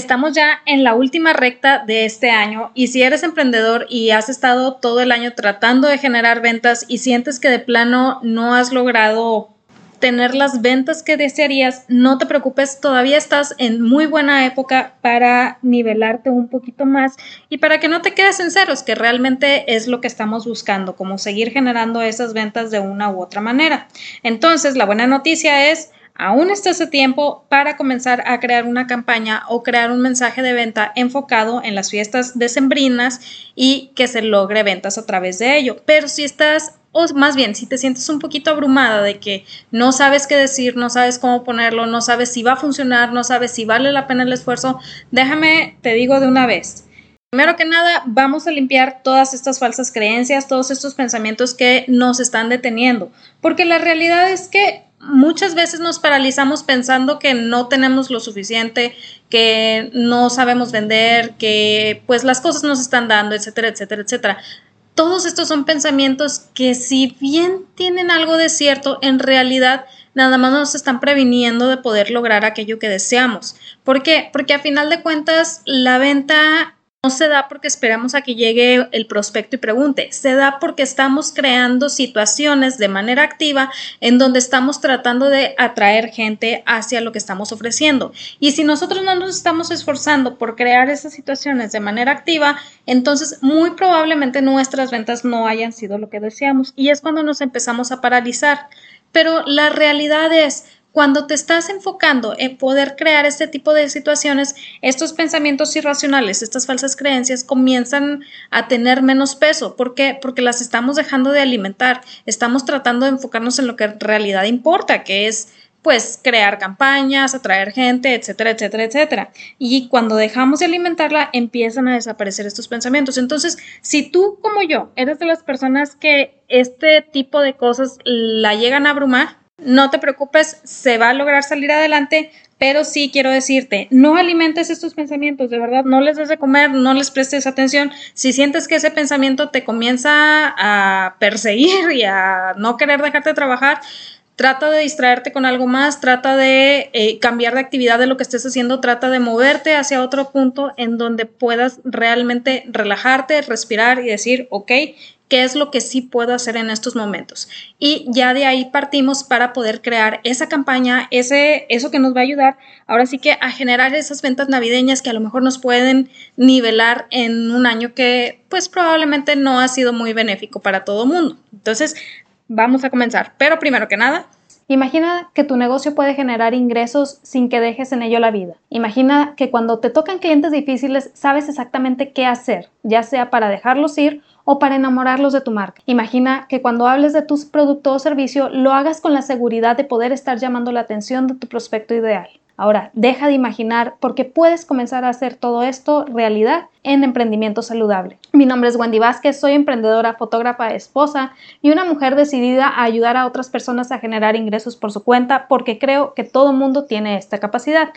Estamos ya en la última recta de este año y si eres emprendedor y has estado todo el año tratando de generar ventas y sientes que de plano no has logrado tener las ventas que desearías, no te preocupes, todavía estás en muy buena época para nivelarte un poquito más y para que no te quedes en ceros, que realmente es lo que estamos buscando, como seguir generando esas ventas de una u otra manera. Entonces, la buena noticia es Aún está ese tiempo para comenzar a crear una campaña o crear un mensaje de venta enfocado en las fiestas decembrinas y que se logre ventas a través de ello. Pero si estás, o más bien, si te sientes un poquito abrumada de que no sabes qué decir, no sabes cómo ponerlo, no sabes si va a funcionar, no sabes si vale la pena el esfuerzo, déjame, te digo de una vez. Primero que nada, vamos a limpiar todas estas falsas creencias, todos estos pensamientos que nos están deteniendo, porque la realidad es que muchas veces nos paralizamos pensando que no tenemos lo suficiente, que no sabemos vender, que pues las cosas nos están dando, etcétera, etcétera, etcétera. Todos estos son pensamientos que si bien tienen algo de cierto, en realidad nada más nos están previniendo de poder lograr aquello que deseamos. ¿Por qué? Porque a final de cuentas la venta no se da porque esperamos a que llegue el prospecto y pregunte, se da porque estamos creando situaciones de manera activa en donde estamos tratando de atraer gente hacia lo que estamos ofreciendo. Y si nosotros no nos estamos esforzando por crear esas situaciones de manera activa, entonces muy probablemente nuestras ventas no hayan sido lo que deseamos. Y es cuando nos empezamos a paralizar. Pero la realidad es, cuando te estás enfocando en poder crear este tipo de situaciones, estos pensamientos irracionales, estas falsas creencias comienzan a tener menos peso. ¿Por qué? Porque las estamos dejando de alimentar. Estamos tratando de enfocarnos en lo que en realidad importa, que es pues crear campañas, atraer gente, etcétera, etcétera, etcétera. Y cuando dejamos de alimentarla, empiezan a desaparecer estos pensamientos. Entonces, si tú como yo eres de las personas que este tipo de cosas la llegan a abrumar, no te preocupes, se va a lograr salir adelante, pero sí quiero decirte, no alimentes estos pensamientos, de verdad, no les des de comer, no les prestes atención. Si sientes que ese pensamiento te comienza a perseguir y a no querer dejarte trabajar, trata de distraerte con algo más, trata de eh, cambiar de actividad de lo que estés haciendo, trata de moverte hacia otro punto en donde puedas realmente relajarte, respirar y decir, ok, qué es lo que sí puedo hacer en estos momentos. Y ya de ahí partimos para poder crear esa campaña, ese, eso que nos va a ayudar ahora sí que a generar esas ventas navideñas que a lo mejor nos pueden nivelar en un año que pues probablemente no ha sido muy benéfico para todo el mundo. Entonces, vamos a comenzar. Pero primero que nada, Imagina que tu negocio puede generar ingresos sin que dejes en ello la vida. Imagina que cuando te tocan clientes difíciles sabes exactamente qué hacer, ya sea para dejarlos ir o para enamorarlos de tu marca. Imagina que cuando hables de tu producto o servicio lo hagas con la seguridad de poder estar llamando la atención de tu prospecto ideal. Ahora, deja de imaginar porque puedes comenzar a hacer todo esto realidad en emprendimiento saludable. Mi nombre es Wendy Vázquez, soy emprendedora, fotógrafa, esposa y una mujer decidida a ayudar a otras personas a generar ingresos por su cuenta porque creo que todo mundo tiene esta capacidad.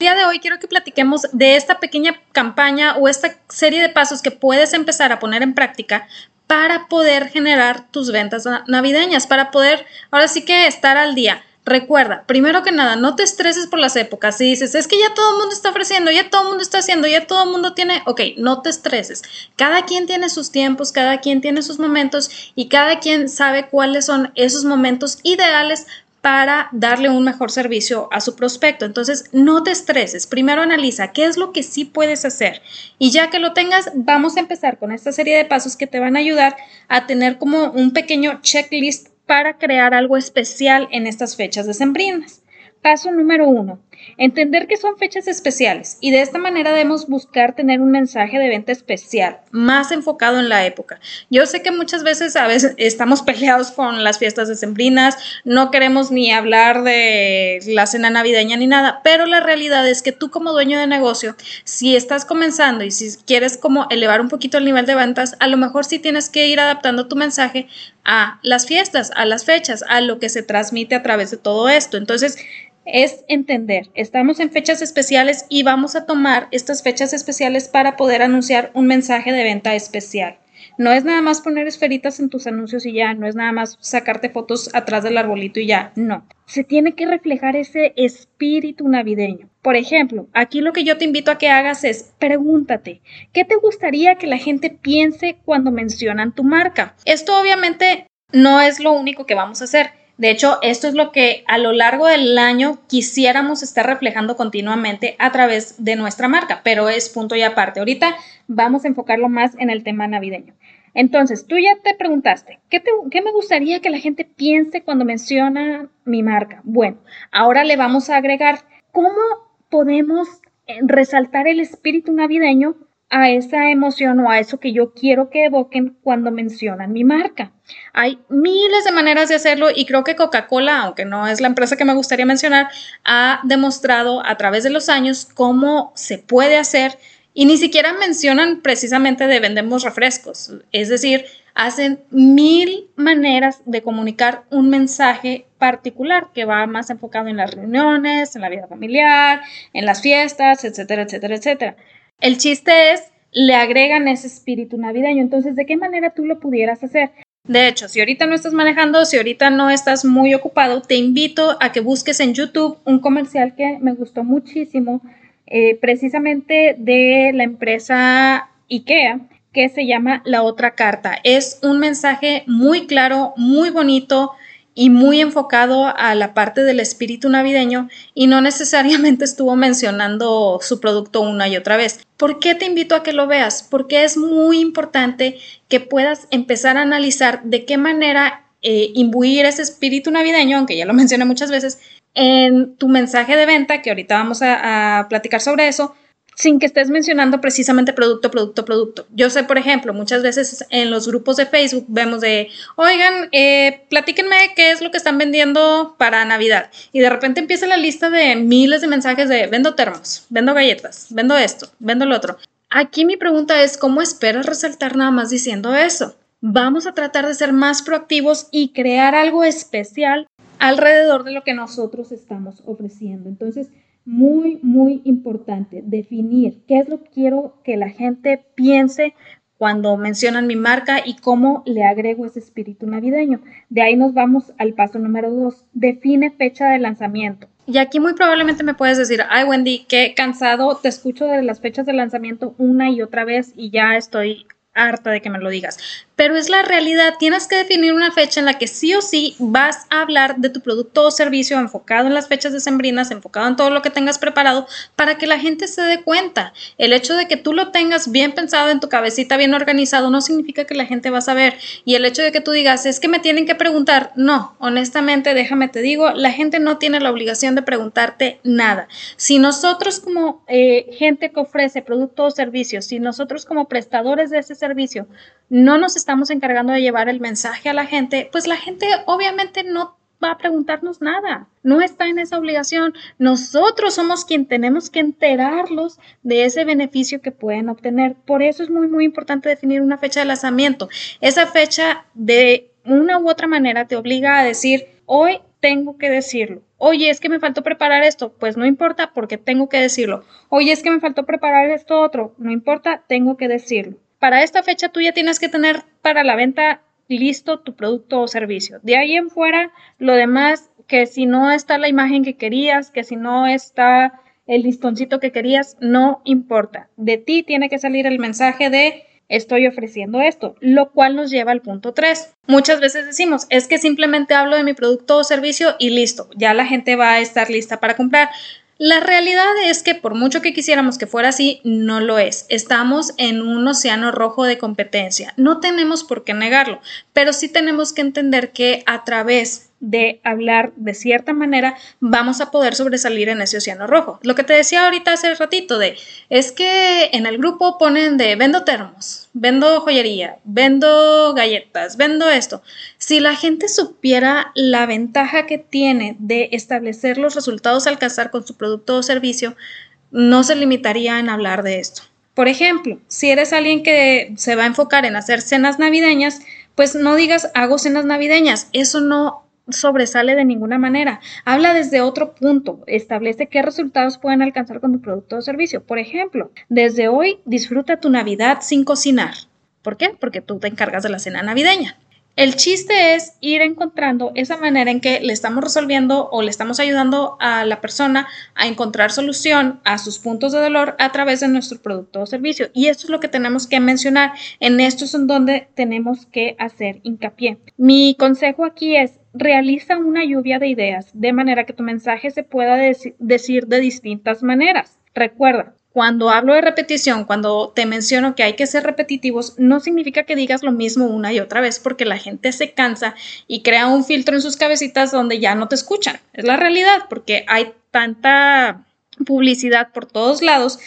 Día de hoy quiero que platiquemos de esta pequeña campaña o esta serie de pasos que puedes empezar a poner en práctica para poder generar tus ventas navideñas, para poder ahora sí que estar al día. Recuerda, primero que nada, no te estreses por las épocas. Si dices, es que ya todo el mundo está ofreciendo, ya todo el mundo está haciendo, ya todo el mundo tiene, ok, no te estreses. Cada quien tiene sus tiempos, cada quien tiene sus momentos y cada quien sabe cuáles son esos momentos ideales para darle un mejor servicio a su prospecto. Entonces, no te estreses. Primero analiza qué es lo que sí puedes hacer. Y ya que lo tengas, vamos a empezar con esta serie de pasos que te van a ayudar a tener como un pequeño checklist para crear algo especial en estas fechas decembrinas. Paso número uno, entender que son fechas especiales y de esta manera debemos buscar tener un mensaje de venta especial, más enfocado en la época. Yo sé que muchas veces a veces estamos peleados con las fiestas decembrinas, no queremos ni hablar de la cena navideña ni nada, pero la realidad es que tú como dueño de negocio, si estás comenzando y si quieres como elevar un poquito el nivel de ventas, a lo mejor sí tienes que ir adaptando tu mensaje a las fiestas, a las fechas, a lo que se transmite a través de todo esto. Entonces, es entender, estamos en fechas especiales y vamos a tomar estas fechas especiales para poder anunciar un mensaje de venta especial. No es nada más poner esferitas en tus anuncios y ya, no es nada más sacarte fotos atrás del arbolito y ya, no. Se tiene que reflejar ese espíritu navideño. Por ejemplo, aquí lo que yo te invito a que hagas es pregúntate, ¿qué te gustaría que la gente piense cuando mencionan tu marca? Esto obviamente no es lo único que vamos a hacer. De hecho, esto es lo que a lo largo del año quisiéramos estar reflejando continuamente a través de nuestra marca, pero es punto y aparte. Ahorita vamos a enfocarlo más en el tema navideño. Entonces, tú ya te preguntaste, ¿qué, ¿qué, me gustaría que la gente piense cuando menciona mi marca? Bueno, ahora le vamos a agregar cómo podemos eh, resaltar el espíritu navideño a esa emoción o a eso que yo quiero que evoquen cuando mencionan mi marca. Hay miles de maneras de hacerlo y creo que Coca-Cola, aunque no es la empresa que me gustaría mencionar, ha demostrado a través de los años cómo se puede hacer y ni siquiera mencionan precisamente de vendemos refrescos. Es decir, hacen mil maneras de comunicar un mensaje particular que va más enfocado en las reuniones, en la vida familiar, en las fiestas, etcétera, etcétera, etcétera. El chiste es, le agregan ese espíritu navideño. Entonces, ¿de qué manera tú lo pudieras hacer? De hecho, si ahorita no estás manejando, si ahorita no estás muy ocupado, te invito a que busques en YouTube un comercial que me gustó muchísimo, eh, precisamente de la empresa IKEA, que se llama La otra carta. Es un mensaje muy claro, muy bonito, y muy enfocado a la parte del espíritu navideño y no necesariamente estuvo mencionando su producto una y otra vez. ¿Por qué te invito a que lo veas? Porque es muy importante que puedas empezar a analizar de qué manera eh, imbuir ese espíritu navideño, aunque ya lo mencioné muchas veces, en tu mensaje de venta, que ahorita vamos a platicar sobre eso, sin que estés mencionando precisamente producto, producto, producto. Yo sé, por ejemplo, muchas veces en los grupos de Facebook vemos de, oigan, eh, platíquenme qué es lo que están vendiendo para Navidad. Y de repente empieza la lista de miles de mensajes de, vendo termos, vendo galletas, vendo esto, vendo lo otro. Aquí mi pregunta es, ¿cómo esperas resaltar nada más diciendo eso? Vamos a tratar de ser más proactivos y crear algo especial alrededor de lo que nosotros estamos ofreciendo. Entonces, muy, muy importante definir qué es lo que quiero que la gente piense cuando mencionan mi marca y cómo le agrego ese espíritu navideño. De ahí nos vamos al paso número dos. Define fecha de lanzamiento. Y aquí muy probablemente me puedes decir, ay Wendy, qué cansado, te escucho de las fechas de lanzamiento una y otra vez y ya estoy harta de que me lo digas pero es la realidad. Tienes que definir una fecha en la que sí o sí vas a hablar de tu producto o servicio enfocado en las fechas decembrinas, enfocado en todo lo que tengas preparado para que la gente se dé cuenta. El hecho de que tú lo tengas bien pensado en tu cabecita, bien organizado, no significa que la gente va a saber. Y el hecho de que tú digas, es que me tienen que preguntar, no, honestamente, déjame te digo, la gente no tiene la obligación de preguntarte nada. Si nosotros como eh, gente que ofrece producto o servicio, si nosotros como prestadores de ese servicio, no nos estamos encargando de llevar el mensaje a la gente, pues la gente obviamente no va a preguntarnos nada, no está en esa obligación. Nosotros somos quien tenemos que enterarlos de ese beneficio que pueden obtener. Por eso es muy, muy importante definir una fecha de lanzamiento. Esa fecha de una u otra manera te obliga a decir, hoy tengo que decirlo. Oye, es que me faltó preparar esto. Pues no importa porque tengo que decirlo. Oye, es que me faltó preparar esto otro. No importa, tengo que decirlo para esta fecha tú ya tienes que tener para la venta listo tu producto o servicio. De ahí en fuera, lo demás, que si no está la imagen que querías, que si no está el listoncito que querías, no importa. De ti tiene que salir el mensaje de estoy ofreciendo esto, lo cual nos lleva al punto 3. Muchas veces decimos, es que simplemente hablo de mi producto o servicio y listo, ya la gente va a estar lista para comprar. La realidad es que por mucho que quisiéramos que fuera así, no lo es. Estamos en un océano rojo de competencia. No tenemos por qué negarlo, pero sí tenemos que entender que a través de hablar de cierta manera, vamos a poder sobresalir en ese océano rojo. Lo que te decía ahorita hace ratito de, es que en el grupo ponen de vendo termos, vendo joyería, vendo galletas, vendo esto. Si la gente supiera la ventaja que tiene de establecer los resultados alcanzar con su producto o servicio, no se limitaría en hablar de esto. Por ejemplo, si eres alguien que se va a enfocar en hacer cenas navideñas, pues no digas hago cenas navideñas, eso no sobresale de ninguna manera. Habla desde otro punto, establece qué resultados pueden alcanzar con tu producto o servicio. Por ejemplo, desde hoy disfruta tu Navidad sin cocinar. ¿Por qué? Porque tú te encargas de la cena navideña. El chiste es ir encontrando esa manera en que le estamos resolviendo o le estamos ayudando a la persona a encontrar solución a sus puntos de dolor a través de nuestro producto o servicio. Y esto es lo que tenemos que mencionar. En esto es en donde tenemos que hacer hincapié. Mi consejo aquí es realiza una lluvia de ideas de manera que tu mensaje se pueda decir de distintas maneras. Recuerda, cuando hablo de repetición, cuando te menciono que hay que ser repetitivos, no significa que digas lo mismo una y otra vez porque la gente se cansa y crea un filtro en sus cabecitas donde ya no te escuchan. Es la realidad porque hay tanta publicidad por todos lados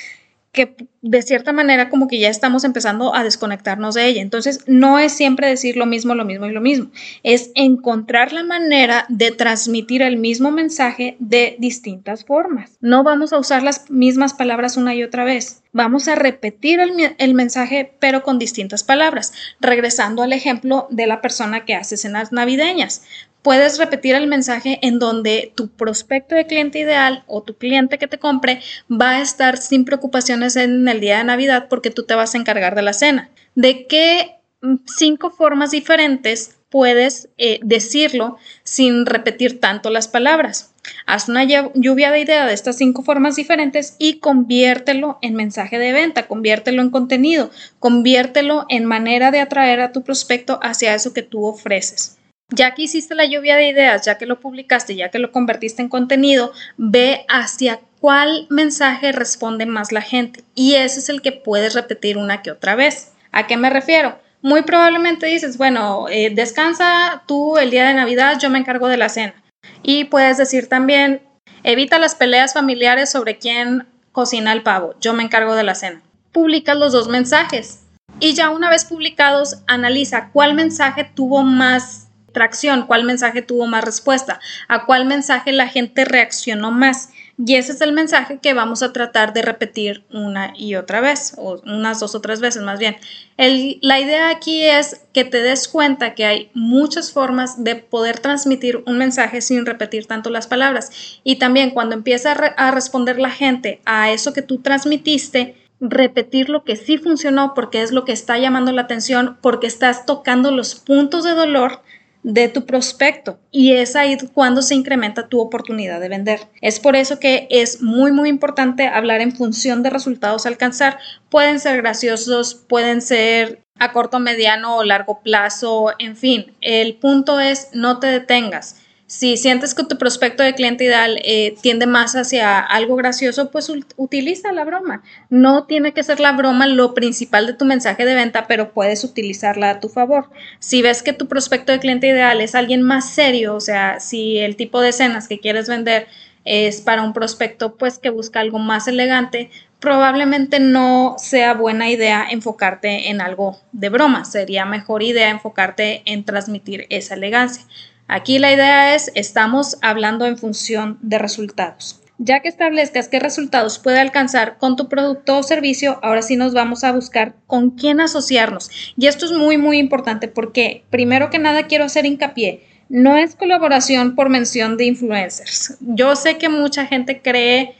que de cierta manera como que ya estamos empezando a desconectarnos de ella. Entonces, no es siempre decir lo mismo, lo mismo y lo mismo. Es encontrar la manera de transmitir el mismo mensaje de distintas formas. No vamos a usar las mismas palabras una y otra vez. Vamos a repetir el, el mensaje, pero con distintas palabras. Regresando al ejemplo de la persona que hace cenas navideñas puedes repetir el mensaje en donde tu prospecto de cliente ideal o tu cliente que te compre va a estar sin preocupaciones en el día de Navidad porque tú te vas a encargar de la cena. ¿De qué mm, cinco formas diferentes puedes eh, decirlo sin repetir tanto las palabras? Haz una lluvia de ideas de estas cinco formas diferentes y conviértelo en mensaje de venta, conviértelo en contenido, conviértelo en manera de atraer a tu prospecto hacia eso que tú ofreces. Ya que hiciste la lluvia de ideas, ya que lo publicaste, ya que lo convertiste en contenido, ve hacia cuál mensaje responde más la gente y ese es el que puedes repetir una que otra vez. ¿A qué me refiero? Muy probablemente dices, bueno, eh, descansa tú el día de Navidad, yo me encargo de la cena. Y puedes decir también, evita las peleas familiares sobre quién cocina el pavo, yo me encargo de la cena. Publicas los dos mensajes y ya una vez publicados, analiza cuál mensaje tuvo más tracción, cuál mensaje tuvo más respuesta, a cuál mensaje la gente reaccionó más. Y ese es el mensaje que vamos a tratar de repetir una y otra vez, o unas dos o tres veces más bien. la idea aquí es que te des cuenta que hay muchas formas de poder transmitir un mensaje sin repetir tanto las palabras. Y también cuando empieza a responder la gente a eso que tú transmitiste, repetir lo que sí funcionó porque es lo que está llamando la atención, porque estás tocando los puntos de dolor de tu prospecto y es ahí cuando se incrementa tu oportunidad de vender. Es por eso que es muy muy importante hablar en función de resultados a alcanzar. Pueden ser graciosos, pueden ser a corto, mediano o largo plazo, en fin, el punto es no te detengas. Si sientes que tu prospecto de cliente ideal eh, tiende más hacia algo gracioso, pues utiliza la broma. No tiene que ser la broma lo principal de tu mensaje de venta, pero puedes utilizarla a tu favor. Si ves que tu prospecto de cliente ideal es alguien más serio, o sea, si el tipo de escenas que quieres vender es para un prospecto pues que busca algo más elegante, probablemente no sea buena idea enfocarte en algo de broma, sería mejor idea enfocarte en transmitir esa elegancia. Aquí la idea es, estamos hablando en función de resultados. Ya que establezcas qué resultados puede alcanzar con tu producto o servicio, ahora sí nos vamos a buscar con quién asociarnos. Y esto es muy, muy importante porque, primero que nada, quiero hacer hincapié. No es colaboración por mención de influencers. Yo sé que mucha gente cree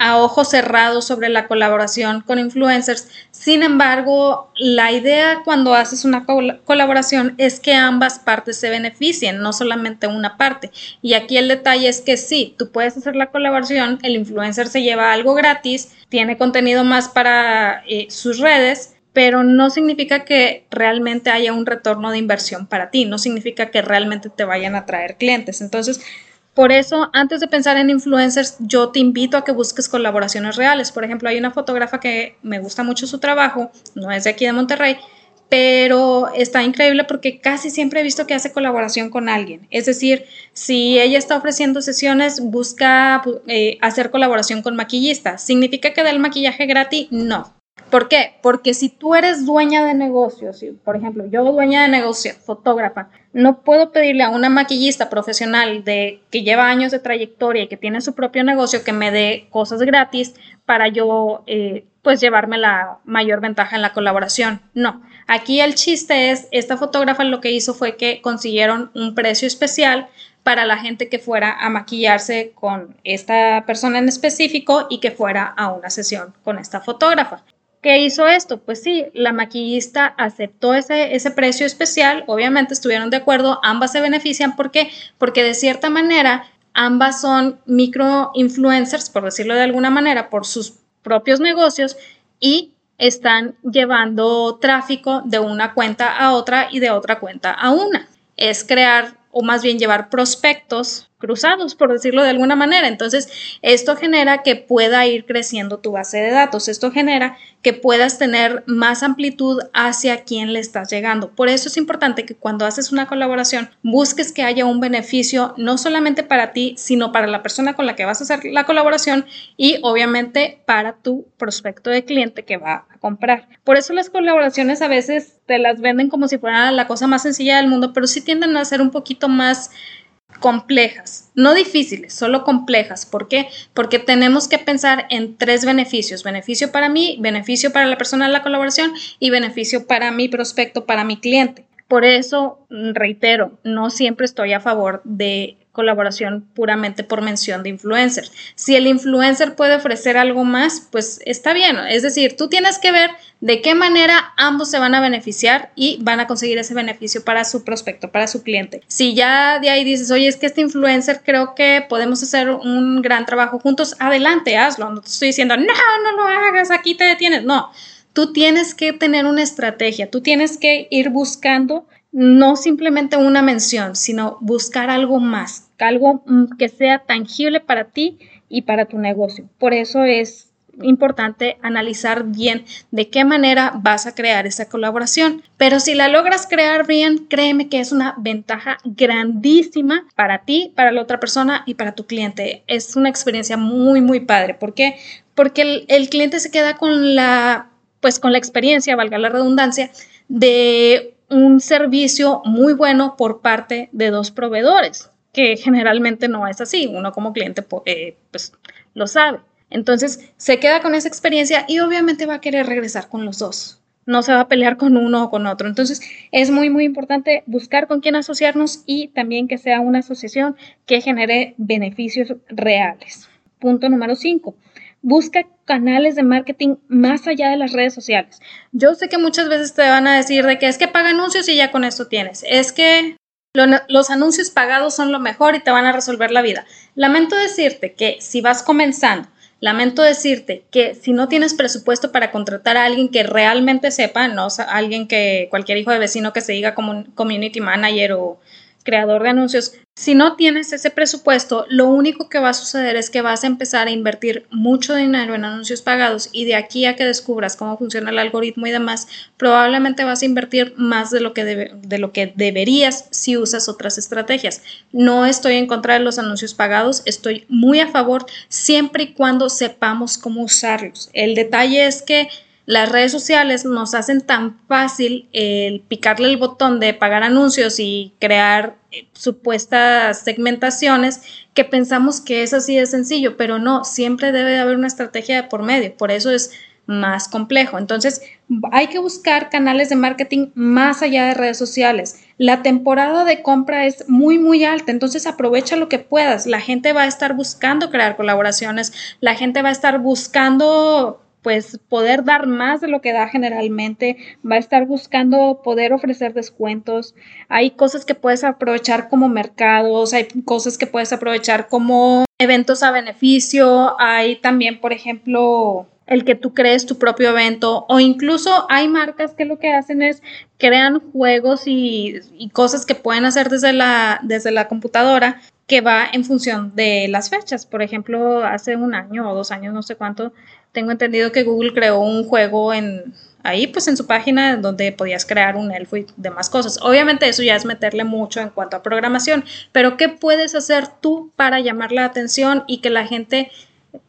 a ojos cerrados sobre la colaboración con influencers. Sin embargo, la idea cuando haces una colaboración es que ambas partes se beneficien, no solamente una parte. Y aquí el detalle es que sí, tú puedes hacer la colaboración, el influencer se lleva algo gratis, tiene contenido más para eh, sus redes, pero no significa que realmente haya un retorno de inversión para ti, no significa que realmente te vayan a traer clientes. Entonces, por eso, antes de pensar en influencers, yo te invito a que busques colaboraciones reales. Por ejemplo, hay una fotógrafa que me gusta mucho su trabajo, no es de aquí de Monterrey, pero está increíble porque casi siempre he visto que hace colaboración con alguien. Es decir, si ella está ofreciendo sesiones, busca eh, hacer colaboración con maquillistas. ¿Significa que da el maquillaje gratis? No. ¿Por qué? Porque si tú eres dueña de negocios, por ejemplo, yo dueña de negocio, fotógrafa, no puedo pedirle a una maquillista profesional de que lleva años de trayectoria y que tiene su propio negocio que me dé cosas gratis para yo eh, pues llevarme la mayor ventaja en la colaboración. No, aquí el chiste es, esta fotógrafa lo que hizo fue que consiguieron un precio especial para la gente que fuera a maquillarse con esta persona en específico y que fuera a una sesión con esta fotógrafa. ¿Qué hizo esto? Pues sí, la maquillista aceptó ese, ese precio especial, obviamente estuvieron de acuerdo, ambas se benefician, ¿por qué? Porque de cierta manera ambas son micro influencers, por decirlo de alguna manera, por sus propios negocios y están llevando tráfico de una cuenta a otra y de otra cuenta a una. Es crear o más bien llevar prospectos cruzados, por decirlo de alguna manera. Entonces, esto genera que pueda ir creciendo tu base de datos. Esto genera que puedas tener más amplitud hacia quién le estás llegando. Por eso es importante que cuando haces una colaboración busques que haya un beneficio no solamente para ti, sino para la persona con la que vas a hacer la colaboración y obviamente para tu prospecto de cliente que va a comprar. Por eso las colaboraciones a veces te las venden como si fuera la cosa más sencilla del mundo, pero sí tienden a ser un poquito más complejas, no difíciles, solo complejas. ¿Por qué? Porque tenemos que pensar en tres beneficios. Beneficio para mí, beneficio para la persona de la colaboración y beneficio para mi prospecto, para mi cliente. Por eso, reitero, no siempre estoy a favor de colaboración puramente por mención de influencer. Si el influencer puede ofrecer algo más, pues está bien. Es decir, tú tienes que ver de qué manera ambos se van a beneficiar y van a conseguir ese beneficio para su prospecto, para su cliente. Si ya de ahí dices, oye, es que este influencer creo que podemos hacer un gran trabajo juntos, adelante, hazlo. No te estoy diciendo, no, no lo hagas, aquí te detienes. No, tú tienes que tener una estrategia, tú tienes que ir buscando no simplemente una mención, sino buscar algo más, algo mm, que sea tangible para ti y para tu negocio. Por eso es importante analizar bien de qué manera vas a crear esa colaboración. Pero si la logras crear bien, créeme que es una ventaja grandísima para ti, para la otra persona y para tu cliente. Es una experiencia muy, muy padre. ¿Por qué? Porque el, el cliente se queda con la, pues con la experiencia, valga la redundancia, de un servicio muy bueno por parte de dos proveedores, que generalmente no es así, uno como cliente eh, pues lo sabe. Entonces se queda con esa experiencia y obviamente va a querer regresar con los dos. No se va a pelear con uno o con otro. Entonces es muy, muy importante buscar con quién asociarnos y también que sea una asociación que genere beneficios reales. Punto número 5 busca canales de marketing más allá de las redes sociales. Yo sé que muchas veces te van a decir de que es que paga anuncios y ya con esto tienes. Es que los anuncios pagados son lo mejor y te van a resolver la vida. Lamento decirte que si vas comenzando, lamento decirte que si no tienes presupuesto para contratar a alguien que realmente sepa, no alguien que cualquier hijo de vecino que se diga como community manager o creador de anuncios, si no tienes ese presupuesto, lo único que va a suceder es que vas a empezar a invertir mucho dinero en anuncios pagados y de aquí a que descubras cómo funciona el algoritmo y demás, probablemente vas a invertir más de lo que, de lo que deberías si usas otras estrategias. No estoy en contra de los anuncios pagados, estoy muy a favor siempre y cuando sepamos cómo usarlos. El detalle es que las redes sociales nos hacen tan fácil el picarle el botón de pagar anuncios y crear eh, supuestas segmentaciones que pensamos que es así de sencillo, pero no, siempre debe haber una estrategia de por medio, por eso es más complejo. Entonces, hay que buscar canales de marketing más allá de redes sociales. La temporada de compra es muy, muy alta, entonces aprovecha lo que puedas. La gente va a estar buscando crear colaboraciones, la gente va a estar buscando pues poder dar más de lo que da generalmente, va a estar buscando poder ofrecer descuentos, hay cosas que puedes aprovechar como mercados, hay cosas que puedes aprovechar como eventos a beneficio, hay también, por ejemplo, el que tú crees tu propio evento o incluso hay marcas que lo que hacen es crean juegos y, cosas que pueden hacer desde la, desde la computadora que va en función de las fechas. Por ejemplo, hace un año o dos años, no sé cuánto, tengo entendido que Google creó un juego en ahí, pues en su página donde podías crear un elfo y demás cosas. Obviamente eso ya es meterle mucho en cuanto a programación, pero ¿qué puedes hacer tú para llamar la atención y que la gente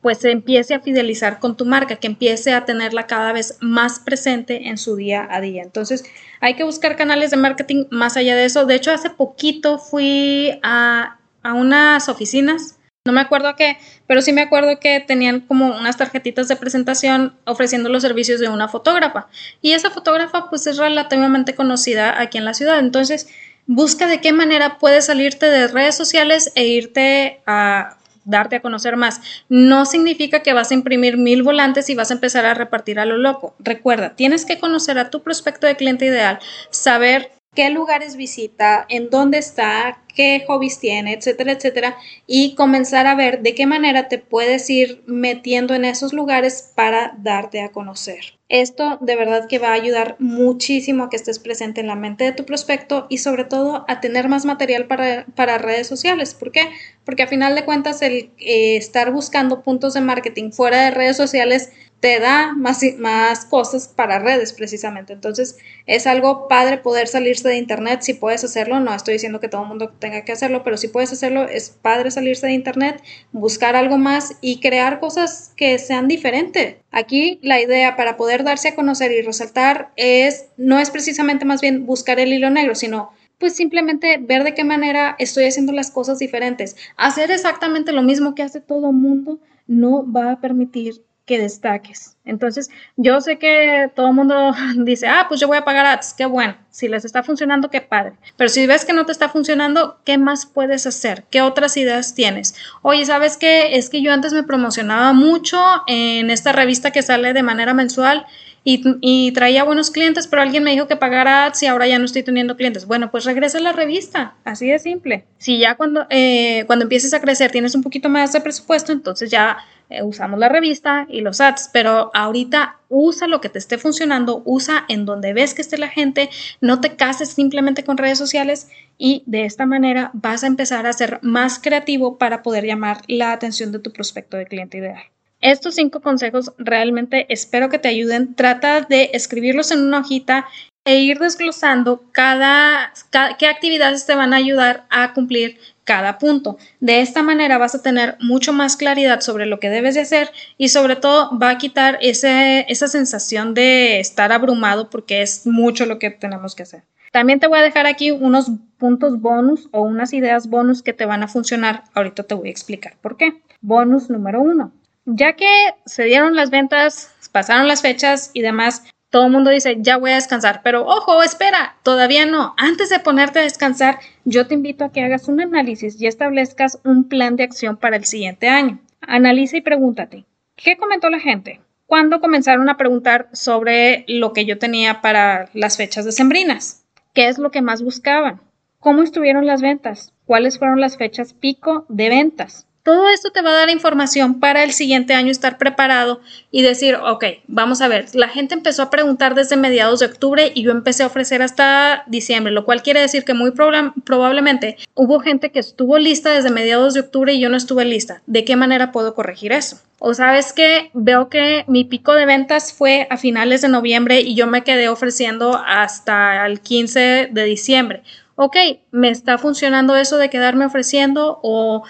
pues se empiece a fidelizar con tu marca, que empiece a tenerla cada vez más presente en su día a día. Entonces, hay que buscar canales de marketing más allá de eso. De hecho, hace poquito fui a, a unas oficinas no me acuerdo qué, pero sí me acuerdo que tenían como unas tarjetitas de presentación ofreciendo los servicios de una fotógrafa. Y esa fotógrafa pues es relativamente conocida aquí en la ciudad. Entonces, busca de qué manera puedes salirte de redes sociales e irte a darte a conocer más. No significa que vas a imprimir mil volantes y vas a empezar a repartir a lo loco. Recuerda, tienes que conocer a tu prospecto de cliente ideal, saber qué lugares visita, en dónde está, qué hobbies tiene, etcétera, etcétera, y comenzar a ver de qué manera te puedes ir metiendo en esos lugares para darte a conocer. Esto de verdad que va a ayudar muchísimo a que estés presente en la mente de tu prospecto y sobre todo a tener más material para, redes sociales. ¿Por qué? Porque a final de cuentas el eh, estar buscando puntos de marketing fuera de redes sociales te da más, más cosas para redes precisamente. Entonces es algo padre poder salirse de internet si puedes hacerlo. No estoy diciendo que todo el mundo tenga que hacerlo, pero si puedes hacerlo es padre salirse de internet, buscar algo más y crear cosas que sean diferentes. Aquí la idea para poder darse a conocer y resaltar es no es precisamente más bien buscar el hilo negro, sino pues simplemente ver de qué manera estoy haciendo las cosas diferentes. Hacer exactamente lo mismo que hace todo el mundo no va a permitir que destaques. Entonces, yo sé que todo el mundo dice, ah, pues yo voy a pagar ads, qué bueno, si les está funcionando, qué padre. Pero si ves que no te está funcionando, ¿qué más puedes hacer? ¿Qué otras ideas tienes? Oye, ¿sabes qué? Es que yo antes me promocionaba mucho en esta revista que sale de manera mensual. Y, traía buenos clientes, pero alguien me dijo que pagara ads y ahora ya no estoy teniendo clientes. Bueno, pues regresa a la revista, así de simple. Si ya cuando, eh, cuando empieces a crecer tienes un poquito más de presupuesto, entonces ya eh, usamos la revista y los ads, pero ahorita usa lo que te esté funcionando, usa en donde ves que esté la gente, no te cases simplemente con redes sociales y de esta manera vas a empezar a ser más creativo para poder llamar la atención de tu prospecto de cliente ideal. Estos cinco consejos realmente espero que te ayuden. Trata de escribirlos en una hojita e ir desglosando cada, qué actividades te van a ayudar a cumplir cada punto. De esta manera vas a tener mucho más claridad sobre lo que debes de hacer y sobre todo va a quitar ese, esa sensación de estar abrumado porque es mucho lo que tenemos que hacer. También te voy a dejar aquí unos puntos bonus o unas ideas bonus que te van a funcionar. Ahorita te voy a explicar por qué. Bonus número uno. Ya que se dieron las ventas, pasaron las fechas y demás, todo el mundo dice, ya voy a descansar, pero ojo, espera, todavía no. Antes de ponerte a descansar, yo te invito a que hagas un análisis y establezcas un plan de acción para el siguiente año. Analiza y pregúntate, ¿qué comentó la gente? ¿Cuándo comenzaron a preguntar sobre lo que yo tenía para las fechas decembrinas? ¿Qué es lo que más buscaban? ¿Cómo estuvieron las ventas? ¿Cuáles fueron las fechas pico de ventas? Todo esto te va a dar información para el siguiente año estar preparado y decir, ok, vamos a ver, la gente empezó a preguntar desde mediados de octubre y yo empecé a ofrecer hasta diciembre, lo cual quiere decir que muy probablemente hubo gente que estuvo lista desde mediados de octubre y yo no estuve lista. ¿De qué manera puedo corregir eso? O sabes que veo que mi pico de ventas fue a finales de noviembre y yo me quedé ofreciendo hasta el 15 de diciembre. Ok, ¿me está funcionando eso de quedarme ofreciendo o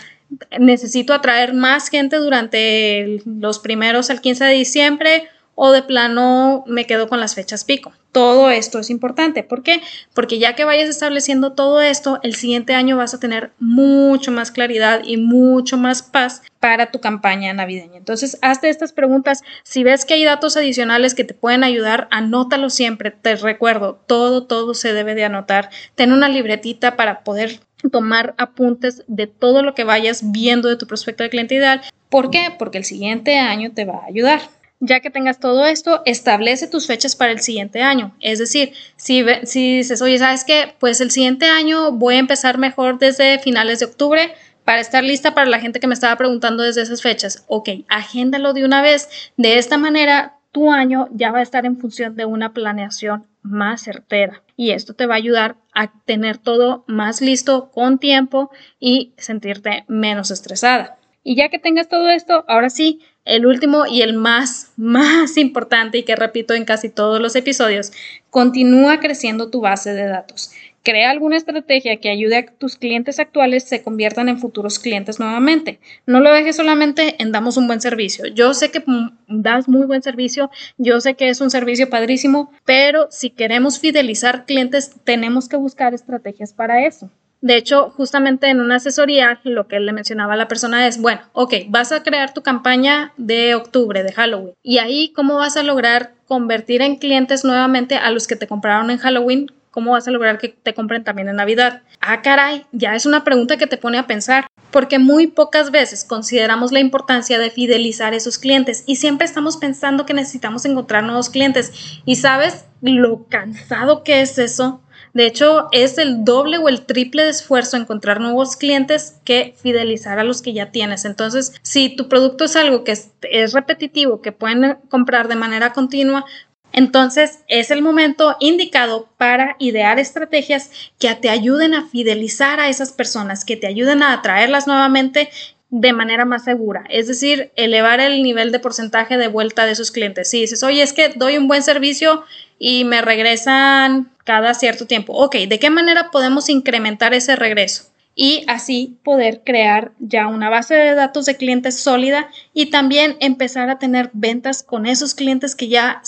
necesito atraer más gente durante los primeros al 15 de diciembre o de plano me quedo con las fechas pico. Todo esto es importante. ¿Por qué? Porque ya que vayas estableciendo todo esto, el siguiente año vas a tener mucho más claridad y mucho más paz para tu campaña navideña. Entonces, hazte estas preguntas. Si ves que hay datos adicionales que te pueden ayudar, anótalo siempre. Te recuerdo, todo, todo se debe de anotar. Ten una libretita para poder tomar apuntes de todo lo que vayas viendo de tu prospecto de cliente ideal. ¿Por qué? Porque el siguiente año te va a ayudar. Ya que tengas todo esto, establece tus fechas para el siguiente año. Es decir, si, si dices, oye, ¿sabes qué? Pues el siguiente año voy a empezar mejor desde finales de octubre para estar lista para la gente que me estaba preguntando desde esas fechas. Ok, agéndalo de una vez. De esta manera, tu año ya va a estar en función de una planeación más certera. Y esto te va a ayudar a tener todo más listo con tiempo y sentirte menos estresada. Y ya que tengas todo esto, ahora sí, el último y el más, más importante y que repito en casi todos los episodios, continúa creciendo tu base de datos. Crea alguna estrategia que ayude a que tus clientes actuales se conviertan en futuros clientes nuevamente. No lo dejes solamente en damos un buen servicio. Yo sé que das muy buen servicio, yo sé que es un servicio padrísimo, pero si queremos fidelizar clientes, tenemos que buscar estrategias para eso. De hecho, justamente en una asesoría, lo que le mencionaba a la persona es, bueno, ok, vas a crear tu campaña de octubre, de Halloween. Y ahí, ¿cómo vas a lograr convertir en clientes nuevamente a los que te compraron en Halloween ¿Cómo vas a lograr que te compren también en Navidad? Ah, caray, ya es una pregunta que te pone a pensar. porque muy pocas veces consideramos la importancia de fidelizar a esos clientes y siempre estamos pensando que necesitamos encontrar nuevos clientes. ¿Y sabes lo cansado que es eso? De hecho, es el doble o el triple de esfuerzo encontrar nuevos clientes que fidelizar a los que ya tienes. Entonces, si tu producto es algo que es, es repetitivo, que pueden comprar de manera continua, entonces es el momento indicado para idear estrategias que te ayuden a fidelizar a esas personas, que te ayuden a atraerlas nuevamente de manera más segura, es decir, elevar el nivel de porcentaje de vuelta de esos clientes. Si dices, oye, es que doy un buen servicio y me regresan cada cierto tiempo, ok, ¿de qué manera podemos incrementar ese regreso? Y así poder crear ya una base de datos de clientes sólida y también empezar a tener ventas con esos clientes que ya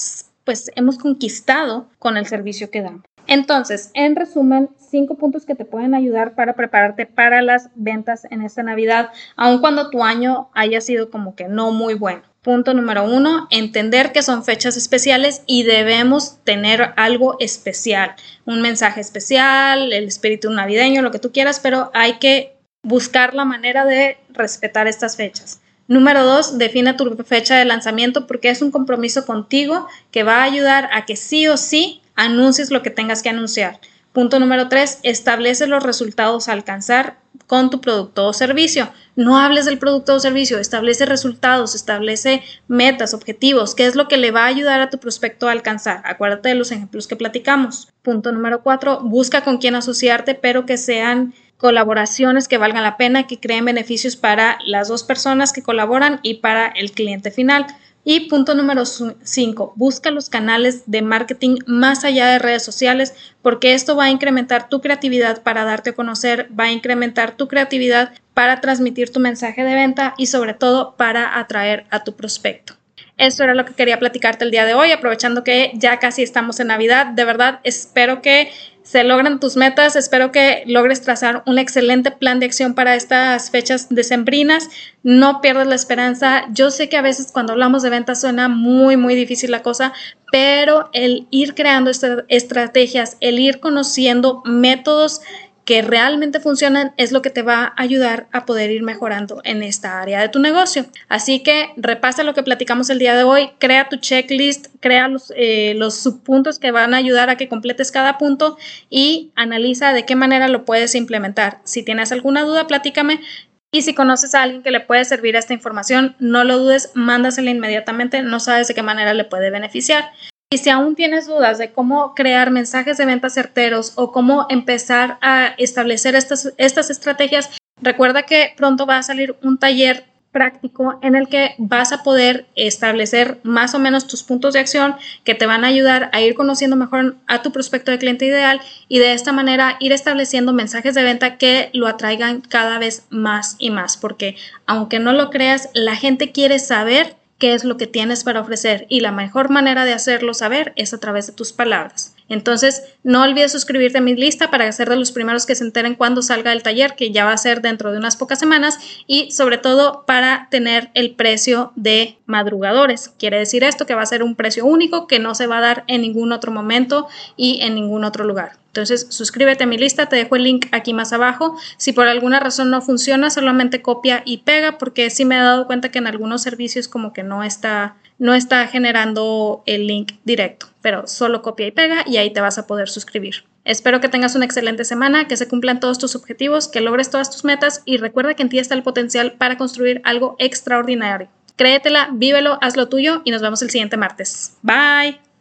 pues hemos conquistado con el servicio que damos. Entonces, en resumen, cinco puntos que te pueden ayudar para prepararte para las ventas en esta Navidad, aun cuando tu año haya sido como que no muy bueno. Punto número uno, entender que son fechas especiales y debemos tener algo especial, un mensaje especial, el espíritu navideño, lo que tú quieras, pero hay que buscar la manera de respetar estas fechas. Número dos, define tu fecha de lanzamiento porque es un compromiso contigo que va a ayudar a que sí o sí anuncies lo que tengas que anunciar. Punto número tres, establece los resultados a alcanzar con tu producto o servicio. No hables del producto o servicio, establece resultados, establece metas, objetivos, qué es lo que le va a ayudar a tu prospecto a alcanzar. Acuérdate de los ejemplos que platicamos. Punto número cuatro, busca con quién asociarte, pero que sean colaboraciones que valgan la pena, que creen beneficios para las dos personas que colaboran y para el cliente final. Y punto número 5, busca los canales de marketing más allá de redes sociales porque esto va a incrementar tu creatividad para darte a conocer, va a incrementar tu creatividad para transmitir tu mensaje de venta y sobre todo para atraer a tu prospecto. Esto era lo que quería platicarte el día de hoy, aprovechando que ya casi estamos en Navidad. De verdad, espero que se logren tus metas. Espero que logres trazar un excelente plan de acción para estas fechas decembrinas. No pierdas la esperanza. Yo sé que a veces cuando hablamos de ventas suena muy, muy difícil la cosa, pero el ir creando estrategias, el ir conociendo métodos que realmente funcionan es lo que te va a ayudar a poder ir mejorando en esta área de tu negocio. Así que repasa lo que platicamos el día de hoy, crea tu checklist, crea los, eh, los subpuntos que van a ayudar a que completes cada punto y analiza de qué manera lo puedes implementar. Si tienes alguna duda, platícame. Y si conoces a alguien que le puede servir esta información, no lo dudes, mándasela inmediatamente, no sabes de qué manera le puede beneficiar. Y si aún tienes dudas de cómo crear mensajes de ventas certeros o cómo empezar a establecer estas, estas estrategias, recuerda que pronto va a salir un taller práctico en el que vas a poder establecer más o menos tus puntos de acción que te van a ayudar a ir conociendo mejor a tu prospecto de cliente ideal y de esta manera ir estableciendo mensajes de venta que lo atraigan cada vez más y más, porque aunque no lo creas, la gente quiere saber qué es lo que tienes para ofrecer y la mejor manera de hacerlo saber es a través de tus palabras. Entonces, no olvides suscribirte a mi lista para ser de los primeros que se enteren cuando salga el taller, que ya va a ser dentro de unas pocas semanas, y sobre todo para tener el precio de madrugadores. Quiere decir esto que va a ser un precio único que no se va a dar en ningún otro momento y en ningún otro lugar. Entonces, suscríbete a mi lista, te dejo el link aquí más abajo. Si por alguna razón no funciona, solamente copia y pega, porque sí me he dado cuenta que en algunos servicios como que no está, no está generando el link directo, pero solo copia y pega y ahí te vas a poder suscribir. Espero que tengas una excelente semana, que se cumplan todos tus objetivos, que logres todas tus metas y recuerda que en ti está el potencial para construir algo extraordinario. Créetela, vívelo, haz lo tuyo y nos vemos el siguiente martes. Bye.